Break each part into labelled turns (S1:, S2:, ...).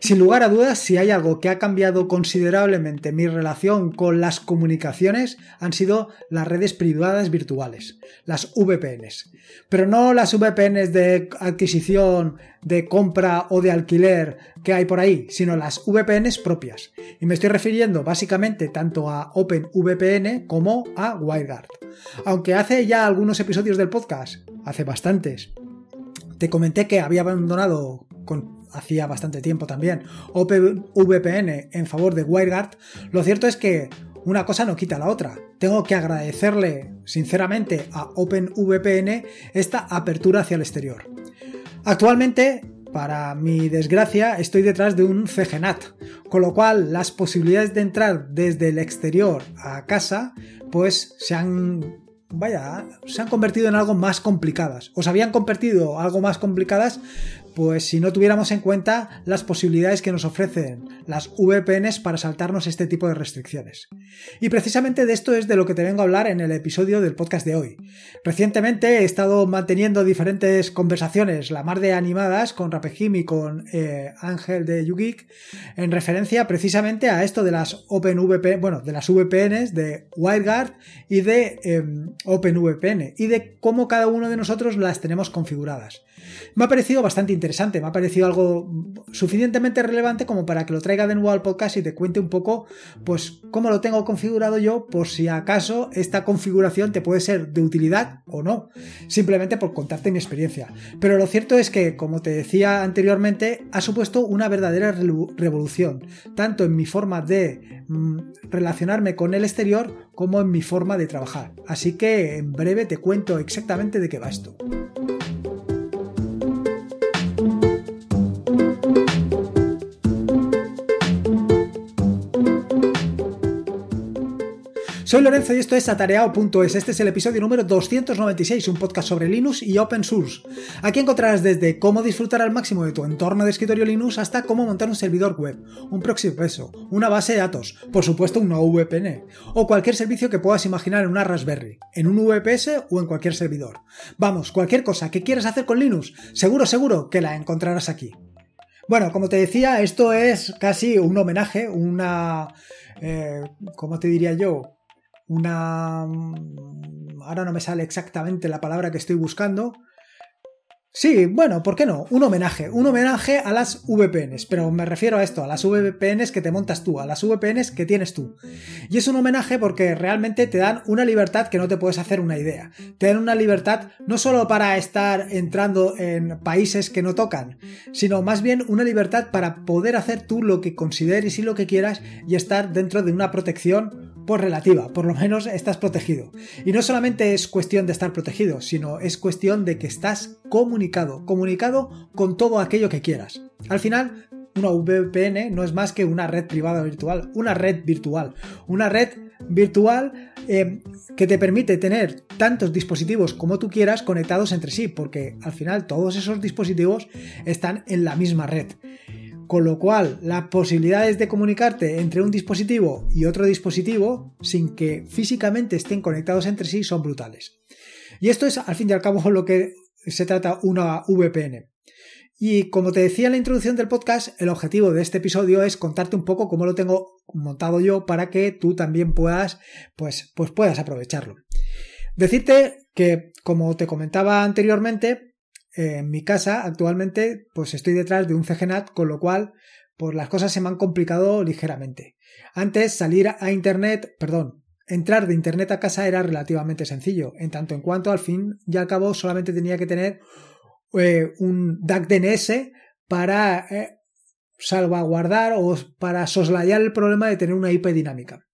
S1: Sin lugar a dudas, si hay algo que ha cambiado considerablemente mi relación con las comunicaciones, han sido las redes privadas virtuales, las VPNs. Pero no las VPNs de adquisición, de compra o de alquiler que hay por ahí, sino las VPNs propias. Y me estoy refiriendo básicamente tanto a OpenVPN como a WireGuard. Aunque hace ya algunos episodios del podcast, hace bastantes, te comenté que había abandonado con hacía bastante tiempo también, OpenVPN en favor de WireGuard, lo cierto es que una cosa no quita la otra. Tengo que agradecerle sinceramente a OpenVPN esta apertura hacia el exterior. Actualmente, para mi desgracia, estoy detrás de un CGNAT, con lo cual las posibilidades de entrar desde el exterior a casa pues se han vaya, se han convertido en algo más complicadas. O se habían convertido algo más complicadas, pues si no tuviéramos en cuenta las posibilidades que nos ofrecen las VPNs para saltarnos este tipo de restricciones. Y precisamente de esto es de lo que te vengo a hablar en el episodio del podcast de hoy. Recientemente he estado manteniendo diferentes conversaciones, la mar de animadas, con Rapejim y con eh, Ángel de YouGeek, en referencia precisamente a esto de las OpenVPN, bueno, de las VPNs de WireGuard y de em, OpenVPN, y de cómo cada uno de nosotros las tenemos configuradas. Me ha parecido bastante interesante, me ha parecido algo suficientemente relevante como para que lo traiga de nuevo al podcast y te cuente un poco, pues, cómo lo tengo configurado yo, por si acaso esta configuración te puede ser de utilidad o no, simplemente por contarte mi experiencia. Pero lo cierto es que, como te decía anteriormente, ha supuesto una verdadera revolución, tanto en mi forma de mm, relacionarme con el exterior como en mi forma de trabajar. Así que en breve te cuento exactamente de qué va esto. Soy Lorenzo y esto es atareado.es. Este es el episodio número 296, un podcast sobre Linux y Open Source. Aquí encontrarás desde cómo disfrutar al máximo de tu entorno de escritorio Linux hasta cómo montar un servidor web, un proxy peso, una base de datos, por supuesto una VPN, o cualquier servicio que puedas imaginar en una Raspberry, en un VPS o en cualquier servidor. Vamos, cualquier cosa que quieras hacer con Linux, seguro, seguro que la encontrarás aquí. Bueno, como te decía, esto es casi un homenaje, una... Eh, ¿Cómo te diría yo? Una... Ahora no me sale exactamente la palabra que estoy buscando. Sí, bueno, ¿por qué no? Un homenaje, un homenaje a las VPNs, pero me refiero a esto, a las VPNs que te montas tú, a las VPNs que tienes tú. Y es un homenaje porque realmente te dan una libertad que no te puedes hacer una idea. Te dan una libertad no solo para estar entrando en países que no tocan, sino más bien una libertad para poder hacer tú lo que consideres y lo que quieras y estar dentro de una protección por relativa, por lo menos estás protegido. Y no solamente es cuestión de estar protegido, sino es cuestión de que estás comunicado, comunicado con todo aquello que quieras. Al final, una VPN no es más que una red privada virtual, una red virtual, una red virtual eh, que te permite tener tantos dispositivos como tú quieras conectados entre sí, porque al final todos esos dispositivos están en la misma red. Con lo cual, las posibilidades de comunicarte entre un dispositivo y otro dispositivo sin que físicamente estén conectados entre sí son brutales. Y esto es, al fin y al cabo, lo que se trata una VPN. Y como te decía en la introducción del podcast, el objetivo de este episodio es contarte un poco cómo lo tengo montado yo para que tú también puedas, pues, pues puedas aprovecharlo. Decirte que, como te comentaba anteriormente, en mi casa actualmente pues estoy detrás de un CGNAT, con lo cual pues las cosas se me han complicado ligeramente. Antes salir a internet, perdón, entrar de internet a casa era relativamente sencillo, en tanto en cuanto al fin y al cabo solamente tenía que tener eh, un DAC DNS para eh, salvaguardar o para soslayar el problema de tener una IP dinámica.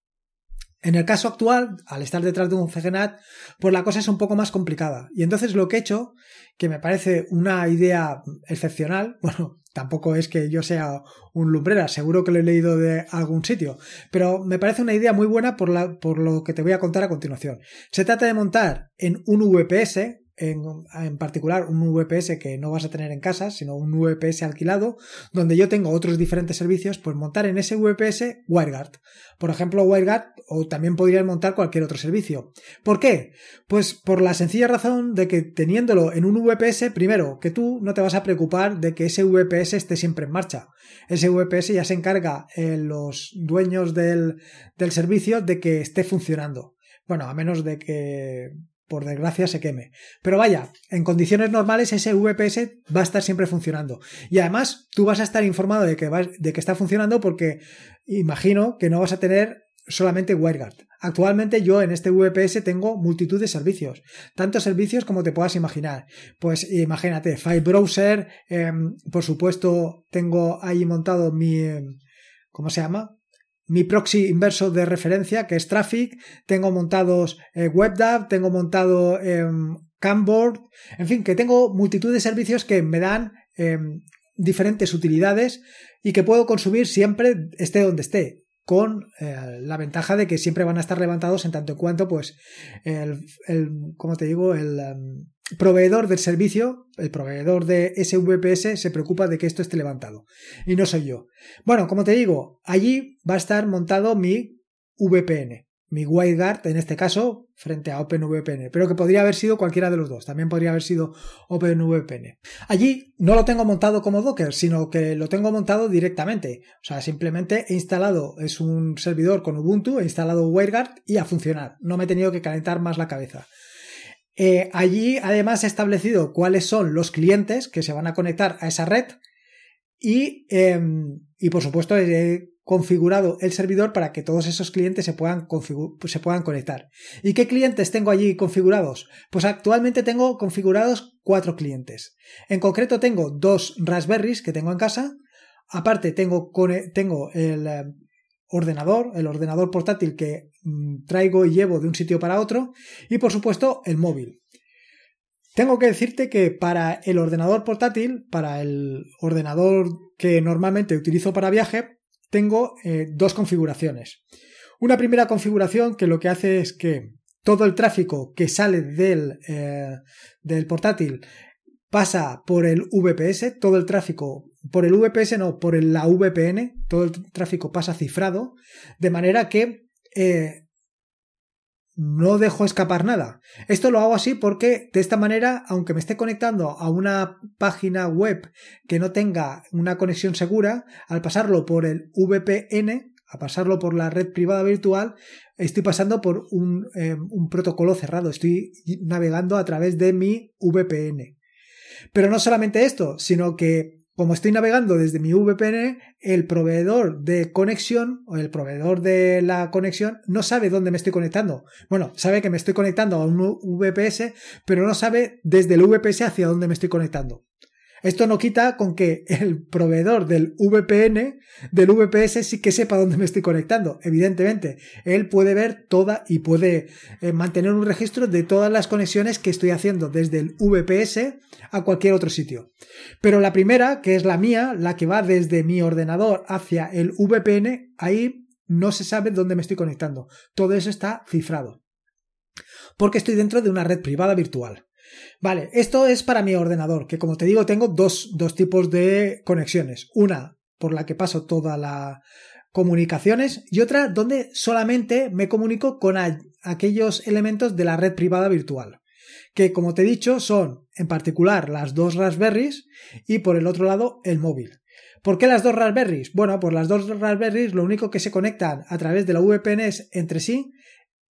S1: En el caso actual, al estar detrás de un CGNAT, pues la cosa es un poco más complicada. Y entonces lo que he hecho, que me parece una idea excepcional, bueno, tampoco es que yo sea un lumbrera, seguro que lo he leído de algún sitio, pero me parece una idea muy buena por, por lo que te voy a contar a continuación. Se trata de montar en un VPS, en, particular un VPS que no vas a tener en casa, sino un VPS alquilado, donde yo tengo otros diferentes servicios, pues montar en ese VPS WireGuard. Por ejemplo, WireGuard o también podrías montar cualquier otro servicio. ¿Por qué? Pues por la sencilla razón de que teniéndolo en un VPS, primero, que tú no te vas a preocupar de que ese VPS esté siempre en marcha. Ese VPS ya se encarga en eh, los dueños del, del servicio de que esté funcionando. Bueno, a menos de que por desgracia se queme. Pero vaya, en condiciones normales ese VPS va a estar siempre funcionando. Y además tú vas a estar informado de que, de que está funcionando porque imagino que no vas a tener solamente WireGuard. Actualmente yo en este VPS tengo multitud de servicios, tantos servicios como te puedas imaginar. Pues imagínate, File Browser, em, por supuesto tengo ahí montado mi, em, ¿cómo se llama? Mi proxy inverso de referencia, que es Traffic, tengo montados eh, WebDAV, tengo montado eh, Camboard, en fin, que tengo multitud de servicios que me dan em, diferentes utilidades y que puedo consumir siempre esté donde esté con eh, la ventaja de que siempre van a estar levantados en tanto en cuanto, pues, el, el como te digo, el, em, proveedor del servicio, el proveedor de ese VPS, se preocupa de que esto esté levantado. Y no soy yo. Bueno, como te digo, allí va a estar montado mi VPN, mi WireGuard en este caso, frente a OpenVPN, pero que podría haber sido cualquiera de los dos. También podría haber sido OpenVPN. Allí no lo tengo montado como Docker, sino que lo tengo montado directamente. O sea, simplemente he instalado, es un servidor con Ubuntu, he instalado WireGuard y a funcionar. No me he tenido que calentar más la cabeza. Eh, allí además he establecido cuáles son los clientes que se van a conectar a esa red y, em, y por supuesto he configurado el servidor para que todos esos clientes se puedan, se puedan conectar. ¿Y qué clientes tengo allí configurados? Pues actualmente tengo configurados cuatro clientes. En concreto tengo dos Raspberries que tengo en casa. Aparte tengo, tengo el, em, ordenador, el ordenador portátil que mm, traigo y llevo de un sitio para otro y por supuesto el móvil. Tengo que decirte que para el ordenador portátil, para el ordenador que normalmente utilizo para viaje, tengo eh, dos configuraciones. Una primera configuración que lo que hace es que todo el tráfico que sale del, eh, del portátil pasa por el VPS, todo el tráfico, por el VPS no, por la VPN, todo el tráfico pasa cifrado, de manera que eh, no dejo escapar nada. Esto lo hago así porque de esta manera, aunque me esté conectando a una página web que no tenga una conexión segura, al pasarlo por el VPN, a pasarlo por la red privada virtual, estoy pasando por un, eh, un protocolo cerrado, estoy navegando a través de mi VPN. Pero no solamente esto, sino que como estoy navegando desde mi VPN, el proveedor de conexión o el proveedor de la conexión no sabe dónde me estoy conectando. Bueno, sabe que me estoy conectando a un VPS, pero no sabe desde el VPS hacia dónde me estoy conectando. Esto no quita con que el proveedor del VPN, del VPS, sí que sepa dónde me estoy conectando. Evidentemente, él puede ver toda y puede eh, mantener un registro de todas las conexiones que estoy haciendo desde el VPS a cualquier otro sitio. Pero la primera, que es la mía, la que va desde mi ordenador hacia el VPN, ahí no se sabe dónde me estoy conectando. Todo eso está cifrado. Porque estoy dentro de una red privada virtual. Vale, esto es para mi ordenador, que como te digo tengo dos, dos tipos de conexiones. Una por la que paso todas las comunicaciones y otra donde solamente me comunico con aquellos elementos de la red privada virtual. Que como te he dicho son en particular las dos Raspberries y por el otro lado el móvil. ¿Por qué las dos Raspberries? Bueno, pues las dos Raspberries lo único que se conectan a través de la VPN es entre sí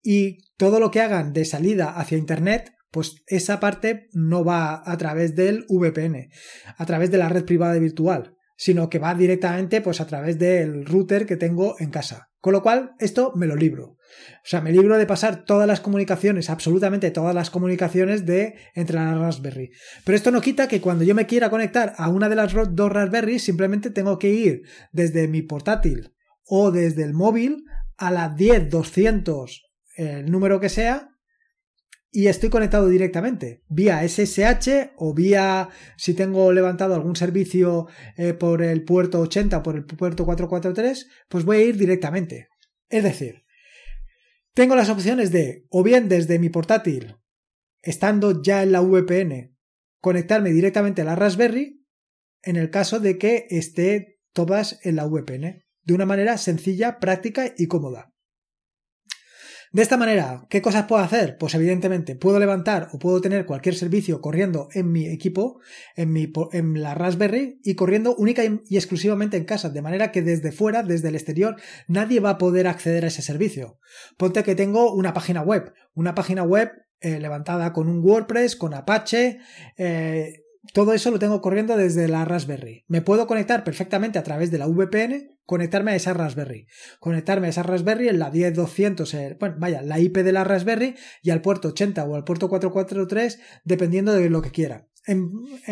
S1: y todo lo que hagan de salida hacia Internet pues esa parte no va a través del VPN, a través de la red privada virtual, sino que va directamente pues a través del router que tengo en casa. Con lo cual, esto me lo libro. O sea, me libro de pasar todas las comunicaciones, absolutamente todas las comunicaciones de entre la Raspberry. Pero esto no quita que cuando yo me quiera conectar a una de las dos Raspberry, simplemente tengo que ir desde mi portátil o desde el móvil a la 10, 200, el número que sea, y estoy conectado directamente vía SSH o vía si tengo levantado algún servicio eh, por el puerto 80 o por el puerto 443 pues voy a ir directamente es decir tengo las opciones de o bien desde mi portátil estando ya en la VPN, conectarme directamente a la Raspberry en el caso de que esté todas en la VPN, de una manera sencilla, práctica y cómoda. De esta manera, ¿qué cosas puedo hacer? Pues evidentemente puedo levantar o puedo tener cualquier servicio corriendo en mi equipo, en, mi, en la Raspberry y corriendo única y exclusivamente en casa, de manera que desde fuera, desde el exterior, nadie va a poder acceder a ese servicio. Ponte que tengo una página web, una página web eh, levantada con un WordPress, con Apache, eh, todo eso lo tengo corriendo desde la Raspberry. Me puedo conectar perfectamente a través de la VPN, conectarme a esa Raspberry. Conectarme a esa Raspberry en la 10200, eh, bueno, vaya, la IP de la Raspberry y al puerto 80 o al puerto 443, dependiendo de lo que quiera. En,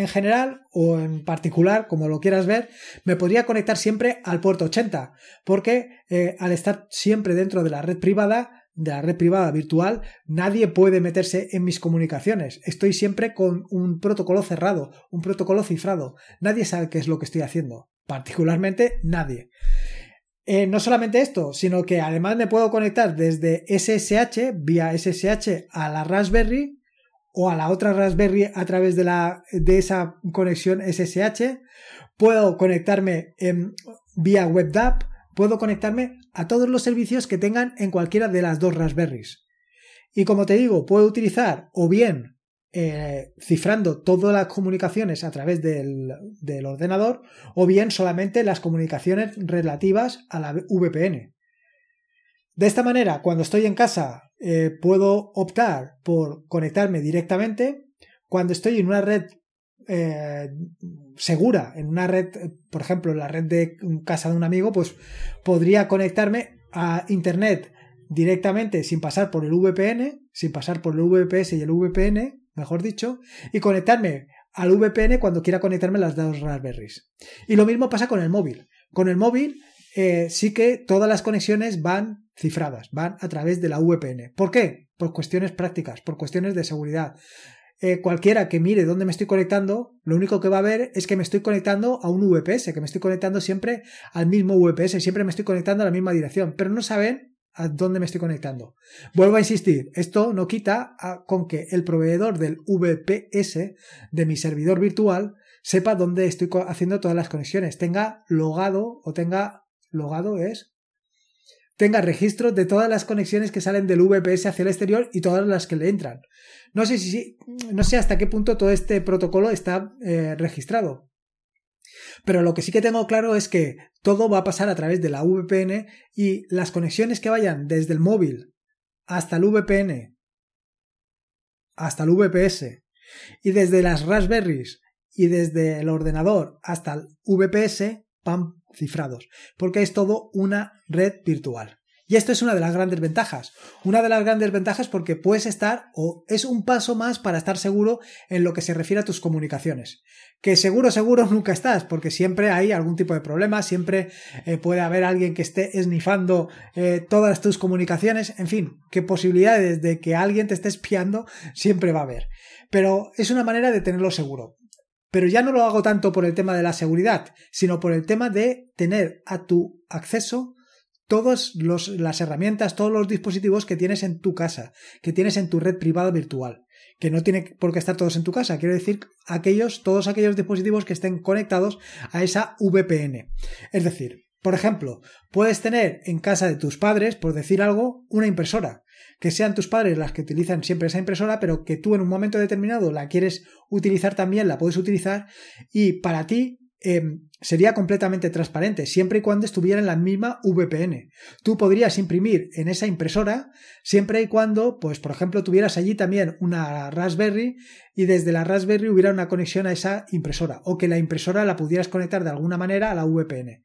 S1: general o en particular, como lo quieras ver, me podría conectar siempre al puerto 80, porque eh, al estar siempre dentro de la red privada, de la red privada virtual, nadie puede meterse en mis comunicaciones. Estoy siempre con un protocolo cerrado, un protocolo cifrado. Nadie sabe qué es lo que estoy haciendo. Particularmente nadie. Eh, no solamente esto, sino que además me puedo conectar desde SSH, vía SSH, a la Raspberry o a la otra Raspberry a través de, la, de esa conexión SSH. Puedo conectarme en, vía WebDAV puedo conectarme a todos los servicios que tengan en cualquiera de las dos Raspberries. Y como te digo, puedo utilizar o bien eh, cifrando todas las comunicaciones a través del, ordenador o bien solamente las comunicaciones relativas a la VPN. De esta manera, cuando estoy en casa, eh, puedo optar por conectarme directamente. Cuando estoy en una red eh, segura en una red, por ejemplo, en la red de casa de un amigo, pues podría conectarme a Internet directamente sin pasar por el VPN, sin pasar por el VPS y el VPN, mejor dicho, y conectarme al VPN cuando quiera conectarme las dos Raspberries. Y lo mismo pasa con el móvil. Con el móvil eh, sí que todas las conexiones van cifradas, van a través de la VPN. ¿Por qué? Por cuestiones prácticas, por cuestiones de seguridad. Eh, cualquiera que mire dónde me estoy conectando, lo único que va a ver es que me estoy conectando a un VPS, que me estoy conectando siempre al mismo VPS, siempre me estoy conectando a la misma dirección, pero no saben a dónde me estoy conectando. Vuelvo a insistir, esto no quita con que el proveedor del VPS de mi servidor virtual sepa dónde estoy haciendo todas las conexiones, tenga logado o tenga logado es tenga registro de todas las conexiones que salen del VPS hacia el exterior y todas las que le entran. No sé si, no sé hasta qué punto todo este protocolo está eh, registrado. Pero lo que sí que tengo claro es que todo va a pasar a través de la VPN y las conexiones que vayan desde el móvil hasta el VPN, hasta el VPS y desde las Raspberries y desde el ordenador hasta el VPS van cifrados, porque es todo una red virtual. Y esto es una de las grandes ventajas. Una de las grandes ventajas porque puedes estar o es un paso más para estar seguro en lo que se refiere a tus comunicaciones. Que seguro, seguro nunca estás, porque siempre hay algún tipo de problema, siempre eh, puede haber alguien que esté esnifando eh, todas tus comunicaciones, en fin, qué posibilidades de que alguien te esté espiando siempre va a haber. Pero es una manera de tenerlo seguro. Pero ya no lo hago tanto por el tema de la seguridad, sino por el tema de tener a tu acceso todas las herramientas, todos los dispositivos que tienes en tu casa, que tienes en tu red privada virtual, que no tiene por qué estar todos en tu casa, quiero decir aquellos, todos aquellos dispositivos que estén conectados a esa VPN. Es decir, por ejemplo, puedes tener en casa de tus padres, por decir algo, una impresora, que sean tus padres las que utilizan siempre esa impresora, pero que tú en un momento determinado la quieres utilizar también, la puedes utilizar. Y para ti Em, sería completamente transparente, siempre y cuando estuviera en la misma VPN. Tú podrías imprimir en esa impresora siempre y cuando, pues por ejemplo, tuvieras allí también una Raspberry y desde la Raspberry hubiera una conexión a esa impresora o que la impresora la pudieras conectar de alguna manera a la VPN.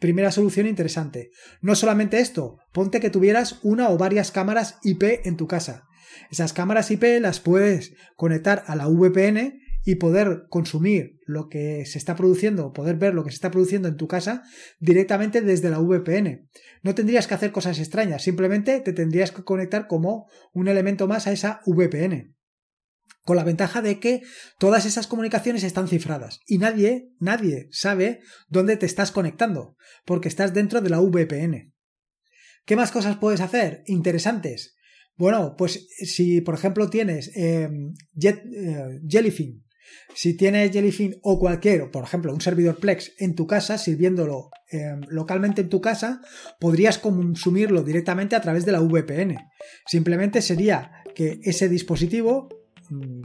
S1: primera solución interesante. No solamente esto, ponte que tuvieras una o varias cámaras IP en tu casa. Esas cámaras IP las puedes conectar a la VPN y poder consumir lo que se está produciendo, poder ver lo que se está produciendo en tu casa directamente desde la VPN. No tendrías que hacer cosas extrañas, simplemente te tendrías que conectar como un elemento más a esa VPN. Con la ventaja de que todas esas comunicaciones están cifradas y nadie, nadie sabe dónde te estás conectando, porque estás dentro de la VPN. ¿Qué más cosas puedes hacer? Interesantes. Bueno, pues si por ejemplo tienes eh, eh, Jellyfin, si tienes Jellyfin o cualquier, por ejemplo, un servidor Plex en tu casa, sirviéndolo eh, localmente en tu casa, podrías consumirlo directamente a través de la VPN. Simplemente sería que ese dispositivo mm,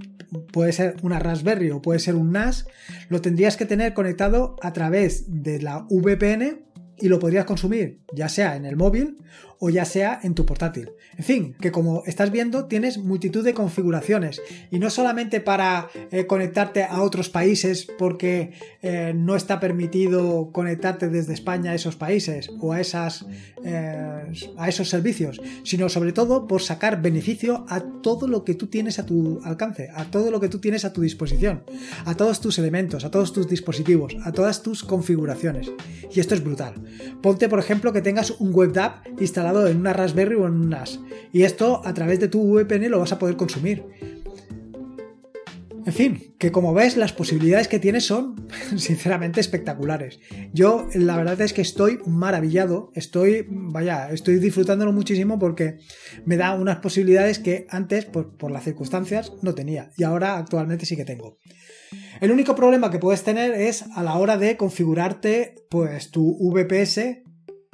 S1: puede ser una Raspberry o puede ser un NAS, lo tendrías que tener conectado a través de la VPN y lo podrías consumir ya sea en el móvil o ya sea en tu portátil. En fin, que como estás viendo tienes multitud de configuraciones y no solamente para eh, conectarte a otros países porque eh, no está permitido conectarte desde España a esos países o a, esas, eh, a esos servicios, sino sobre todo por sacar beneficio a todo lo que tú tienes a tu alcance, a todo lo que tú tienes a tu disposición, a todos tus elementos, a todos tus dispositivos, a todas tus configuraciones. Y esto es brutal. Ponte, por ejemplo, que tengas un web app instalado en una Raspberry o en un NAS. Y esto a través de tu VPN lo vas a poder consumir. En fin, que como ves, las posibilidades que tienes son sinceramente espectaculares. Yo la verdad es que estoy maravillado, estoy, vaya, estoy disfrutándolo muchísimo porque me da unas posibilidades que antes, por, por las circunstancias, no tenía y ahora actualmente sí que tengo. El único problema que puedes tener es a la hora de configurarte pues tu VPS,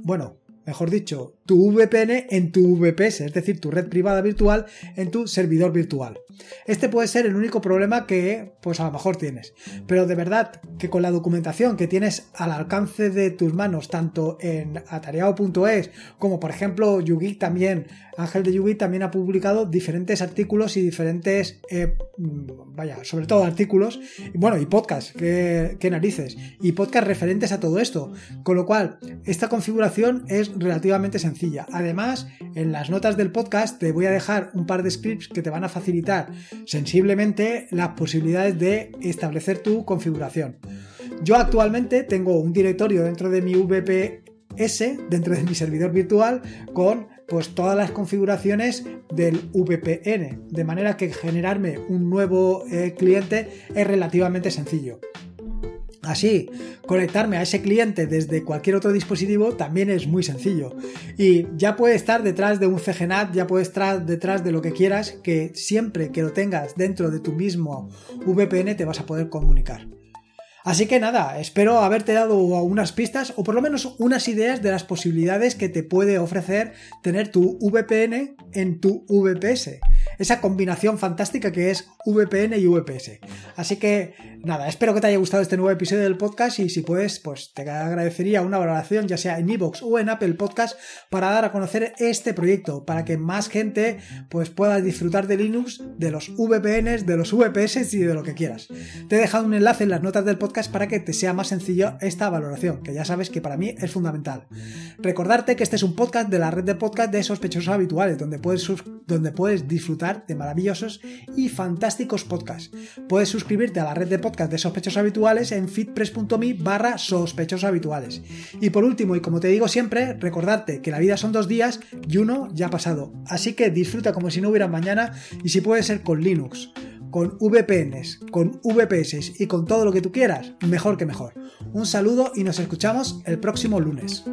S1: bueno, mejor dicho, tu VPN en tu VPS, es decir, tu red privada virtual en tu servidor virtual. Este puede ser el único problema que, pues a lo mejor tienes. Pero de verdad que con la documentación que tienes al alcance de tus manos, tanto en atareado.es como por ejemplo YouGeek también, Ángel de YouGeek también ha publicado diferentes artículos y diferentes, eh, vaya, sobre todo artículos, bueno, y podcasts, que, que narices, y podcasts referentes a todo esto. Con lo cual, esta configuración es relativamente sencilla Además, en las notas del podcast te voy a dejar un par de scripts que te van a facilitar sensiblemente las posibilidades de establecer tu configuración. Yo actualmente tengo un directorio dentro de mi VPS, dentro de mi servidor virtual, con pues todas las configuraciones del VPN, de manera que generarme un nuevo eh, cliente es relativamente sencillo. Así, conectarme a ese cliente desde cualquier otro dispositivo también es muy sencillo. Y ya puede estar detrás de un CGNAT, ya puede estar detrás de lo que quieras, que siempre que lo tengas dentro de tu mismo VPN te vas a poder comunicar. Así que nada, espero haberte dado unas pistas o por lo menos unas ideas de las posibilidades que te puede ofrecer tener tu VPN en tu VPS esa combinación fantástica que es VPN y VPS. Así que nada, espero que te haya gustado este nuevo episodio del podcast y si puedes, pues te agradecería una valoración ya sea en iVoox o en Apple Podcast para dar a conocer este proyecto, para que más gente pues pueda disfrutar de Linux, de los VPNs, de los VPS y de lo que quieras. Te he dejado un enlace en las notas del podcast para que te sea más sencillo esta valoración, que ya sabes que para mí es fundamental. Recordarte que este es un podcast de la red de podcast de sospechosos habituales, donde puedes, donde puedes de maravillosos y fantásticos podcasts. Puedes suscribirte a la red de podcast de sospechosos habituales en fitpress.me barra habituales. Y por último, y como te digo siempre, recordarte que la vida son dos días y uno ya ha pasado. Así que disfruta como si no hubiera mañana y si puede ser con Linux con VPNs, con VPS y con todo lo que tú quieras, mejor que mejor. Un saludo y nos escuchamos el próximo lunes.